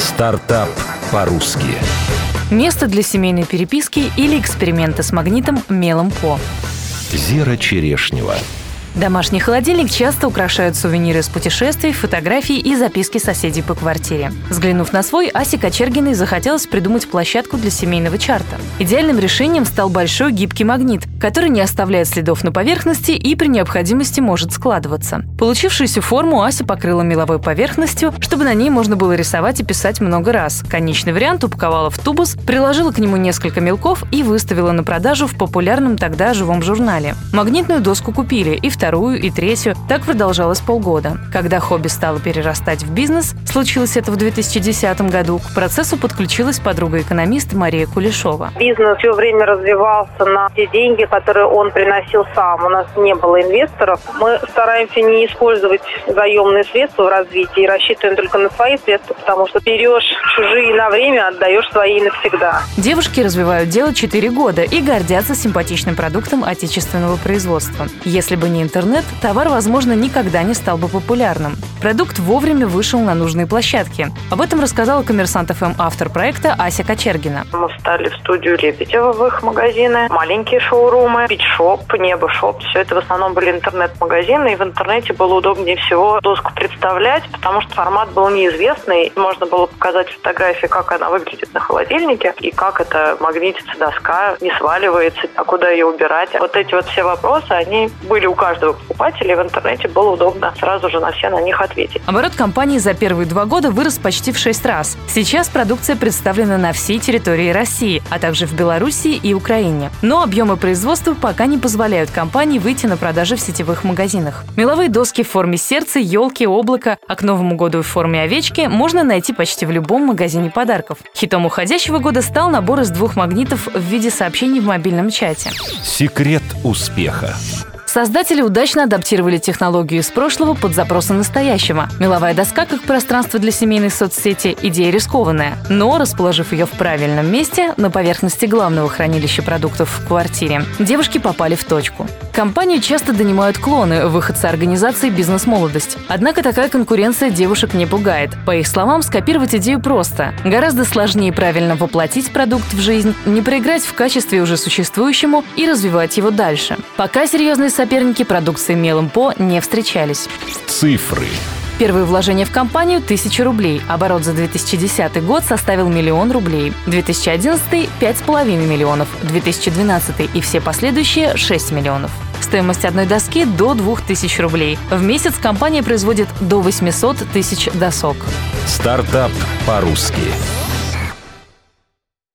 Стартап по-русски. Место для семейной переписки или эксперимента с магнитом мелом по. Зера Черешнева. Домашний холодильник часто украшают сувениры с путешествий, фотографии и записки соседей по квартире. Взглянув на свой, Асе Кочергиной захотелось придумать площадку для семейного чарта. Идеальным решением стал большой гибкий магнит, который не оставляет следов на поверхности и при необходимости может складываться. Получившуюся форму Ася покрыла меловой поверхностью, чтобы на ней можно было рисовать и писать много раз. Конечный вариант упаковала в тубус, приложила к нему несколько мелков и выставила на продажу в популярном тогда живом журнале. Магнитную доску купили и вторую и третью. Так продолжалось полгода. Когда хобби стало перерастать в бизнес, случилось это в 2010 году, к процессу подключилась подруга-экономист Мария Кулешова. Бизнес все время развивался на те деньги, которые он приносил сам. У нас не было инвесторов. Мы стараемся не использовать заемные средства в развитии и рассчитываем только на свои средства, потому что берешь чужие на время, отдаешь свои навсегда. Девушки развивают дело 4 года и гордятся симпатичным продуктом отечественного производства. Если бы не интернет, товар, возможно, никогда не стал бы популярным. Продукт вовремя вышел на нужные площадки. Об этом рассказала коммерсант ФМ автор проекта Ася Кочергина. Мы встали в студию Лебедева в их магазины, маленькие шоурумы, Питшоп, Небо-шоп. Все это в основном были интернет-магазины, и в интернете было удобнее всего доску представлять, потому что формат был неизвестный. Можно было показать фотографии, как она выглядит на холодильнике, и как это магнитится доска, не сваливается, а куда ее убирать. Вот эти вот все вопросы, они были у каждого покупателя, и в интернете было удобно сразу же на все на них ответить. Оборот компании за первые два года вырос почти в шесть раз. Сейчас продукция представлена на всей территории России, а также в Беларуси и Украине. Но объемы производства пока не позволяют компании выйти на продажи в сетевых магазинах. Меловые доски в форме сердца, елки, облака, а к Новому году в форме овечки можно найти почти в любом магазине подарков. Хитом уходящего года стал набор из двух магнитов в виде сообщений в мобильном чате. Секрет успеха. Создатели удачно адаптировали технологию из прошлого под запросы настоящего. Меловая доска как пространство для семейной соцсети – идея рискованная. Но, расположив ее в правильном месте, на поверхности главного хранилища продуктов в квартире, девушки попали в точку. Компанию часто донимают клоны, выходцы организации «Бизнес-молодость». Однако такая конкуренция девушек не пугает. По их словам, скопировать идею просто. Гораздо сложнее правильно воплотить продукт в жизнь, не проиграть в качестве уже существующему и развивать его дальше. Пока серьезные соперники продукции мелом по не встречались. Цифры. Первые вложения в компанию – 1000 рублей. Оборот за 2010 год составил миллион рублей. 2011 – 5,5 миллионов. 2012 и все последующие – 6 миллионов. Стоимость одной доски – до 2000 рублей. В месяц компания производит до 800 тысяч досок. Стартап по-русски.